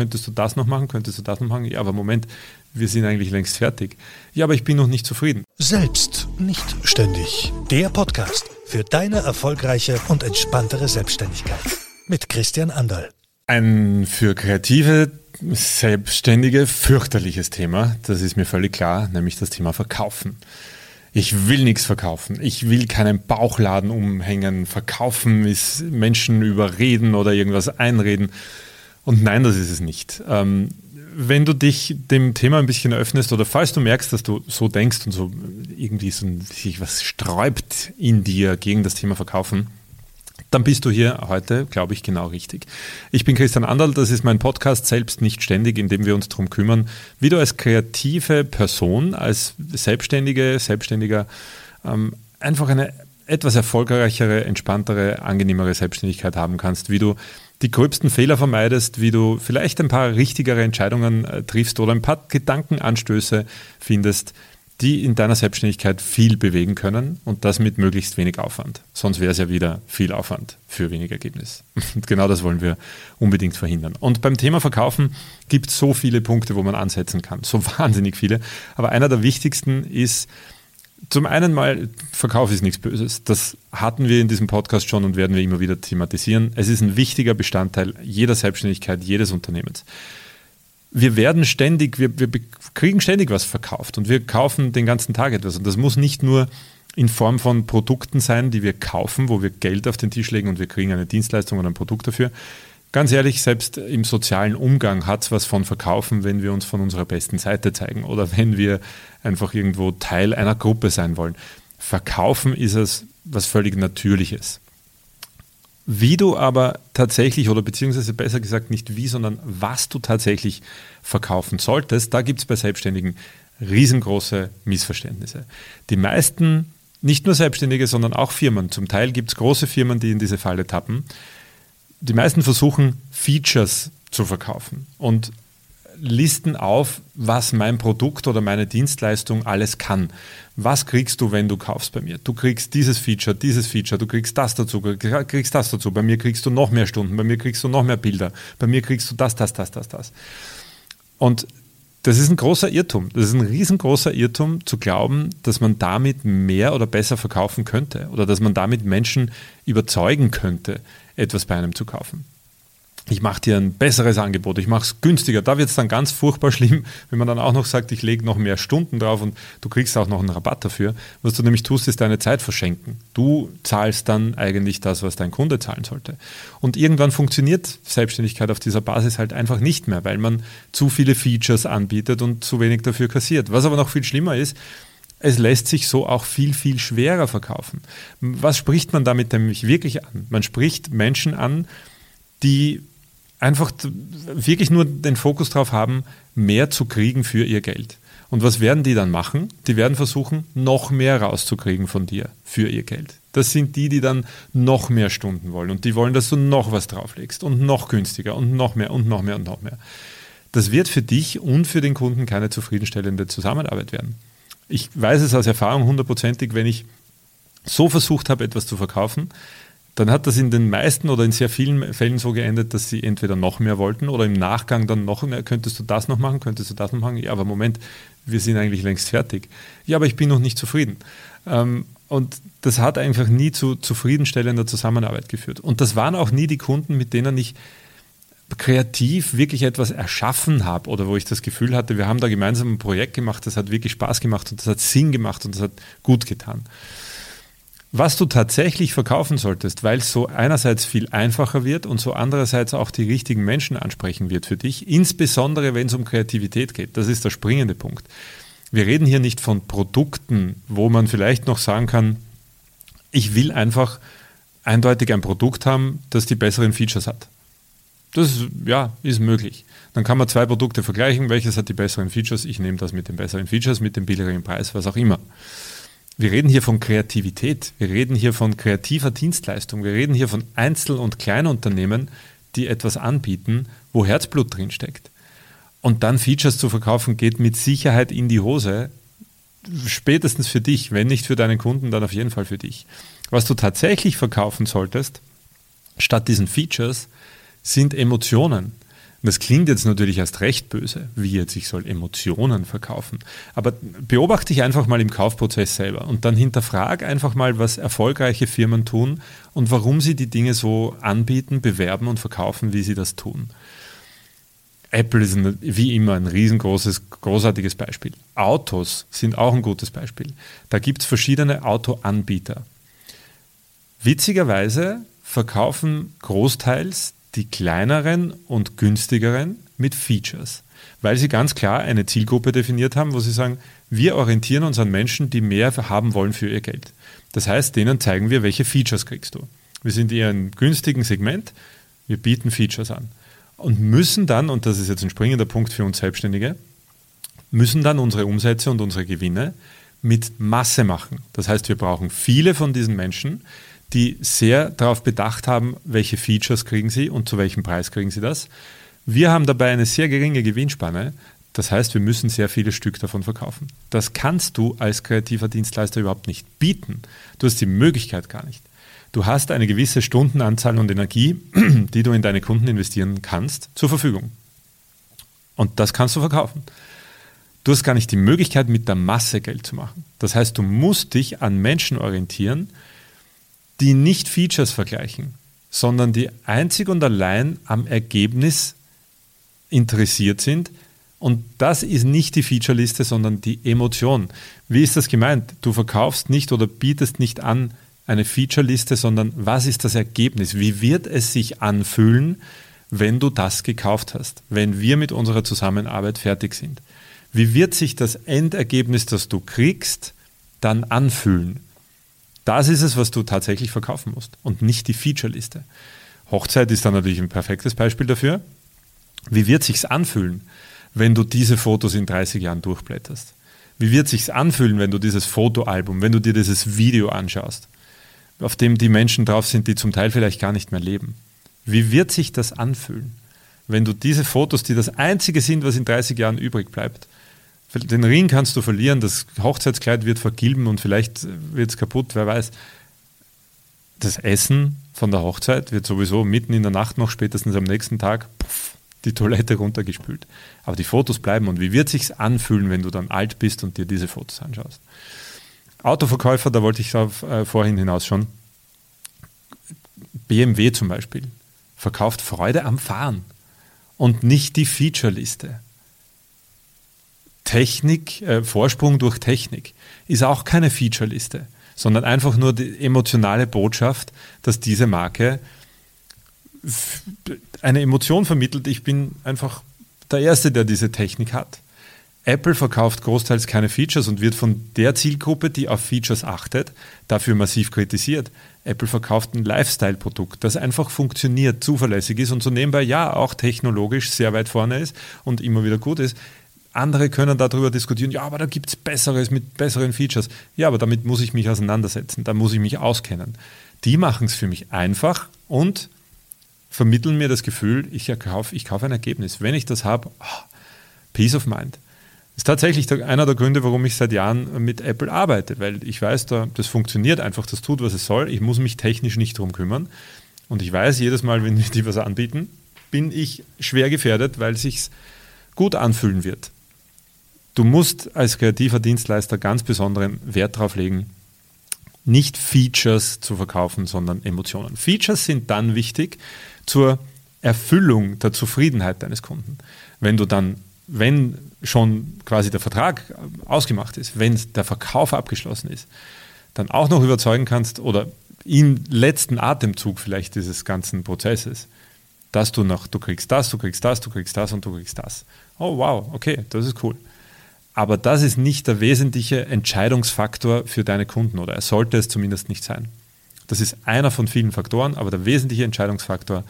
Könntest du das noch machen? Könntest du das noch machen? Ja, aber Moment, wir sind eigentlich längst fertig. Ja, aber ich bin noch nicht zufrieden. Selbst nicht ständig. Der Podcast für deine erfolgreiche und entspanntere Selbstständigkeit. Mit Christian Anderl. Ein für kreative Selbstständige fürchterliches Thema, das ist mir völlig klar, nämlich das Thema Verkaufen. Ich will nichts verkaufen. Ich will keinen Bauchladen umhängen. Verkaufen ist Menschen überreden oder irgendwas einreden. Und nein, das ist es nicht. Ähm, wenn du dich dem Thema ein bisschen öffnest oder falls du merkst, dass du so denkst und so irgendwie so sich was sträubt in dir gegen das Thema Verkaufen, dann bist du hier heute, glaube ich, genau richtig. Ich bin Christian Anderl, das ist mein Podcast Selbst nicht ständig, in dem wir uns darum kümmern, wie du als kreative Person, als Selbstständige, Selbstständiger ähm, einfach eine etwas erfolgreichere, entspanntere, angenehmere Selbstständigkeit haben kannst, wie du die gröbsten Fehler vermeidest, wie du vielleicht ein paar richtigere Entscheidungen äh, triffst oder ein paar Gedankenanstöße findest, die in deiner Selbstständigkeit viel bewegen können und das mit möglichst wenig Aufwand. Sonst wäre es ja wieder viel Aufwand für wenig Ergebnis. Und genau das wollen wir unbedingt verhindern. Und beim Thema Verkaufen gibt es so viele Punkte, wo man ansetzen kann. So wahnsinnig viele. Aber einer der wichtigsten ist, zum einen mal, Verkauf ist nichts Böses. Das hatten wir in diesem Podcast schon und werden wir immer wieder thematisieren. Es ist ein wichtiger Bestandteil jeder Selbstständigkeit, jedes Unternehmens. Wir werden ständig, wir, wir kriegen ständig was verkauft und wir kaufen den ganzen Tag etwas. Und das muss nicht nur in Form von Produkten sein, die wir kaufen, wo wir Geld auf den Tisch legen und wir kriegen eine Dienstleistung oder ein Produkt dafür. Ganz ehrlich, selbst im sozialen Umgang hat es was von Verkaufen, wenn wir uns von unserer besten Seite zeigen oder wenn wir einfach irgendwo Teil einer Gruppe sein wollen. Verkaufen ist es was völlig Natürliches. Wie du aber tatsächlich, oder beziehungsweise besser gesagt nicht wie, sondern was du tatsächlich verkaufen solltest, da gibt es bei Selbstständigen riesengroße Missverständnisse. Die meisten, nicht nur Selbstständige, sondern auch Firmen, zum Teil gibt es große Firmen, die in diese Falle tappen, die meisten versuchen, Features zu verkaufen und listen auf, was mein Produkt oder meine Dienstleistung alles kann. Was kriegst du, wenn du kaufst bei mir? Du kriegst dieses Feature, dieses Feature, du kriegst das dazu, kriegst das dazu. Bei mir kriegst du noch mehr Stunden, bei mir kriegst du noch mehr Bilder, bei mir kriegst du das, das, das, das, das. Und das ist ein großer Irrtum. Das ist ein riesengroßer Irrtum zu glauben, dass man damit mehr oder besser verkaufen könnte oder dass man damit Menschen überzeugen könnte, etwas bei einem zu kaufen. Ich mache dir ein besseres Angebot, ich mache es günstiger. Da wird es dann ganz furchtbar schlimm, wenn man dann auch noch sagt, ich lege noch mehr Stunden drauf und du kriegst auch noch einen Rabatt dafür. Was du nämlich tust, ist deine Zeit verschenken. Du zahlst dann eigentlich das, was dein Kunde zahlen sollte. Und irgendwann funktioniert Selbstständigkeit auf dieser Basis halt einfach nicht mehr, weil man zu viele Features anbietet und zu wenig dafür kassiert. Was aber noch viel schlimmer ist, es lässt sich so auch viel, viel schwerer verkaufen. Was spricht man damit nämlich wirklich an? Man spricht Menschen an, die einfach wirklich nur den Fokus darauf haben, mehr zu kriegen für ihr Geld. Und was werden die dann machen? Die werden versuchen, noch mehr rauszukriegen von dir für ihr Geld. Das sind die, die dann noch mehr Stunden wollen und die wollen, dass du noch was drauflegst und noch günstiger und noch mehr und noch mehr und noch mehr. Das wird für dich und für den Kunden keine zufriedenstellende Zusammenarbeit werden ich weiß es aus Erfahrung hundertprozentig, wenn ich so versucht habe, etwas zu verkaufen, dann hat das in den meisten oder in sehr vielen Fällen so geendet, dass sie entweder noch mehr wollten oder im Nachgang dann noch mehr, könntest du das noch machen, könntest du das noch machen? Ja, aber Moment, wir sind eigentlich längst fertig. Ja, aber ich bin noch nicht zufrieden. Ähm, und das hat einfach nie zu zufriedenstellender Zusammenarbeit geführt. Und das waren auch nie die Kunden, mit denen ich kreativ wirklich etwas erschaffen habe oder wo ich das Gefühl hatte, wir haben da gemeinsam ein Projekt gemacht, das hat wirklich Spaß gemacht und das hat Sinn gemacht und das hat gut getan. Was du tatsächlich verkaufen solltest, weil es so einerseits viel einfacher wird und so andererseits auch die richtigen Menschen ansprechen wird für dich, insbesondere wenn es um Kreativität geht. Das ist der springende Punkt. Wir reden hier nicht von Produkten, wo man vielleicht noch sagen kann, ich will einfach eindeutig ein Produkt haben, das die besseren Features hat. Das ist, ja, ist möglich. Dann kann man zwei Produkte vergleichen, welches hat die besseren Features. Ich nehme das mit den besseren Features, mit dem billigeren Preis, was auch immer. Wir reden hier von Kreativität, wir reden hier von kreativer Dienstleistung, wir reden hier von Einzel- und Kleinunternehmen, die etwas anbieten, wo Herzblut drinsteckt. Und dann Features zu verkaufen, geht mit Sicherheit in die Hose. Spätestens für dich, wenn nicht für deinen Kunden, dann auf jeden Fall für dich. Was du tatsächlich verkaufen solltest, statt diesen Features, sind Emotionen. Und das klingt jetzt natürlich erst recht böse, wie jetzt ich soll Emotionen verkaufen. Aber beobachte dich einfach mal im Kaufprozess selber und dann hinterfrag einfach mal, was erfolgreiche Firmen tun und warum sie die Dinge so anbieten, bewerben und verkaufen, wie sie das tun. Apple ist wie immer ein riesengroßes, großartiges Beispiel. Autos sind auch ein gutes Beispiel. Da gibt es verschiedene Autoanbieter. Witzigerweise verkaufen großteils die kleineren und günstigeren mit Features, weil sie ganz klar eine Zielgruppe definiert haben, wo sie sagen, wir orientieren uns an Menschen, die mehr haben wollen für ihr Geld. Das heißt, denen zeigen wir, welche Features kriegst du. Wir sind eher ein günstigen Segment, wir bieten Features an und müssen dann, und das ist jetzt ein springender Punkt für uns Selbstständige, müssen dann unsere Umsätze und unsere Gewinne mit Masse machen. Das heißt, wir brauchen viele von diesen Menschen, die sehr darauf bedacht haben, welche Features kriegen sie und zu welchem Preis kriegen sie das. Wir haben dabei eine sehr geringe Gewinnspanne. Das heißt, wir müssen sehr viele Stück davon verkaufen. Das kannst du als kreativer Dienstleister überhaupt nicht bieten. Du hast die Möglichkeit gar nicht. Du hast eine gewisse Stundenanzahl und Energie, die du in deine Kunden investieren kannst, zur Verfügung. Und das kannst du verkaufen. Du hast gar nicht die Möglichkeit, mit der Masse Geld zu machen. Das heißt, du musst dich an Menschen orientieren, die nicht Features vergleichen, sondern die einzig und allein am Ergebnis interessiert sind. Und das ist nicht die Featureliste, sondern die Emotion. Wie ist das gemeint? Du verkaufst nicht oder bietest nicht an eine Featureliste, sondern was ist das Ergebnis? Wie wird es sich anfühlen, wenn du das gekauft hast, wenn wir mit unserer Zusammenarbeit fertig sind? Wie wird sich das Endergebnis, das du kriegst, dann anfühlen? Das ist es, was du tatsächlich verkaufen musst und nicht die Featureliste. Hochzeit ist dann natürlich ein perfektes Beispiel dafür. Wie wird sich's anfühlen, wenn du diese Fotos in 30 Jahren durchblätterst? Wie wird sich's anfühlen, wenn du dieses Fotoalbum, wenn du dir dieses Video anschaust, auf dem die Menschen drauf sind, die zum Teil vielleicht gar nicht mehr leben? Wie wird sich das anfühlen, wenn du diese Fotos, die das einzige sind, was in 30 Jahren übrig bleibt, den Ring kannst du verlieren, das Hochzeitskleid wird vergilben und vielleicht wird es kaputt, wer weiß. Das Essen von der Hochzeit wird sowieso mitten in der Nacht noch, spätestens am nächsten Tag, puff, die Toilette runtergespült. Aber die Fotos bleiben und wie wird sich anfühlen, wenn du dann alt bist und dir diese Fotos anschaust? Autoverkäufer, da wollte ich auf, äh, vorhin hinaus schon. BMW zum Beispiel verkauft Freude am Fahren und nicht die Featureliste. Technik, äh, Vorsprung durch Technik ist auch keine Featureliste, sondern einfach nur die emotionale Botschaft, dass diese Marke eine Emotion vermittelt. Ich bin einfach der Erste, der diese Technik hat. Apple verkauft großteils keine Features und wird von der Zielgruppe, die auf Features achtet, dafür massiv kritisiert. Apple verkauft ein Lifestyle-Produkt, das einfach funktioniert, zuverlässig ist und so nebenbei ja auch technologisch sehr weit vorne ist und immer wieder gut ist. Andere können darüber diskutieren, ja, aber da gibt es Besseres mit besseren Features. Ja, aber damit muss ich mich auseinandersetzen, da muss ich mich auskennen. Die machen es für mich einfach und vermitteln mir das Gefühl, ich kaufe ich kauf ein Ergebnis. Wenn ich das habe, oh, Peace of Mind. Das ist tatsächlich einer der Gründe, warum ich seit Jahren mit Apple arbeite, weil ich weiß, das funktioniert einfach, das tut, was es soll. Ich muss mich technisch nicht darum kümmern. Und ich weiß, jedes Mal, wenn die was anbieten, bin ich schwer gefährdet, weil es sich gut anfühlen wird. Du musst als kreativer Dienstleister ganz besonderen Wert darauf legen, nicht Features zu verkaufen, sondern Emotionen. Features sind dann wichtig zur Erfüllung der Zufriedenheit deines Kunden. Wenn du dann, wenn schon quasi der Vertrag ausgemacht ist, wenn der Verkauf abgeschlossen ist, dann auch noch überzeugen kannst oder im letzten Atemzug vielleicht dieses ganzen Prozesses, dass du noch, du kriegst das, du kriegst das, du kriegst das und du kriegst das. Oh wow, okay, das ist cool. Aber das ist nicht der wesentliche Entscheidungsfaktor für deine Kunden oder er sollte es zumindest nicht sein. Das ist einer von vielen Faktoren, aber der wesentliche Entscheidungsfaktor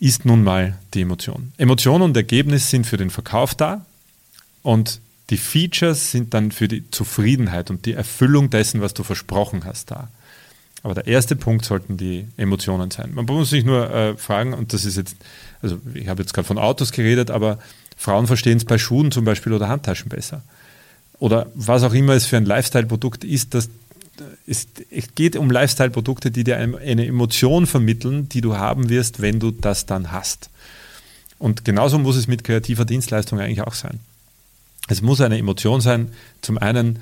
ist nun mal die Emotion. Emotion und Ergebnis sind für den Verkauf da und die Features sind dann für die Zufriedenheit und die Erfüllung dessen, was du versprochen hast, da. Aber der erste Punkt sollten die Emotionen sein. Man muss sich nur äh, fragen, und das ist jetzt, also ich habe jetzt gerade von Autos geredet, aber Frauen verstehen es bei Schuhen zum Beispiel oder Handtaschen besser. Oder was auch immer es für ein Lifestyle-Produkt ist, das es, geht um Lifestyle-Produkte, die dir eine Emotion vermitteln, die du haben wirst, wenn du das dann hast. Und genauso muss es mit kreativer Dienstleistung eigentlich auch sein. Es muss eine Emotion sein. Zum einen,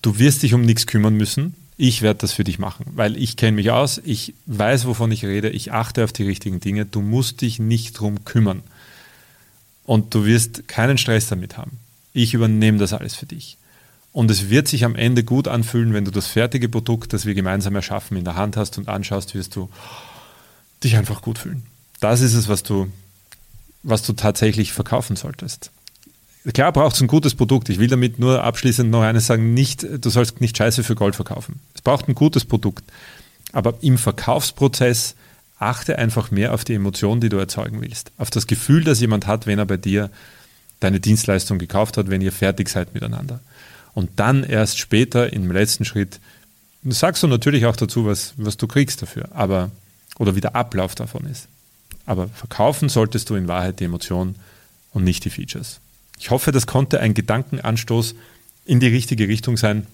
du wirst dich um nichts kümmern müssen. Ich werde das für dich machen, weil ich kenne mich aus, ich weiß, wovon ich rede, ich achte auf die richtigen Dinge. Du musst dich nicht drum kümmern. Und du wirst keinen Stress damit haben. Ich übernehme das alles für dich. Und es wird sich am Ende gut anfühlen, wenn du das fertige Produkt, das wir gemeinsam erschaffen, in der Hand hast und anschaust, wirst du dich einfach gut fühlen. Das ist es, was du, was du tatsächlich verkaufen solltest. Klar braucht es ein gutes Produkt. Ich will damit nur abschließend noch eines sagen, nicht, du sollst nicht Scheiße für Gold verkaufen. Es braucht ein gutes Produkt. Aber im Verkaufsprozess achte einfach mehr auf die Emotion, die du erzeugen willst. Auf das Gefühl, das jemand hat, wenn er bei dir deine Dienstleistung gekauft hat, wenn ihr fertig seid miteinander. Und dann erst später im letzten Schritt sagst du natürlich auch dazu, was, was du kriegst dafür, aber oder wie der Ablauf davon ist. Aber verkaufen solltest du in Wahrheit die Emotion und nicht die Features. Ich hoffe, das konnte ein Gedankenanstoß in die richtige Richtung sein,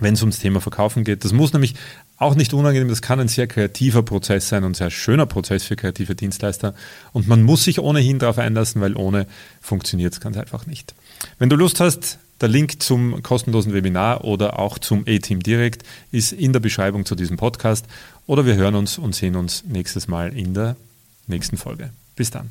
wenn es ums Thema Verkaufen geht. Das muss nämlich auch nicht unangenehm, das kann ein sehr kreativer Prozess sein und ein sehr schöner Prozess für kreative Dienstleister. Und man muss sich ohnehin darauf einlassen, weil ohne funktioniert es ganz einfach nicht. Wenn du Lust hast, der Link zum kostenlosen Webinar oder auch zum A-Team direkt ist in der Beschreibung zu diesem Podcast. Oder wir hören uns und sehen uns nächstes Mal in der nächsten Folge. Bis dann.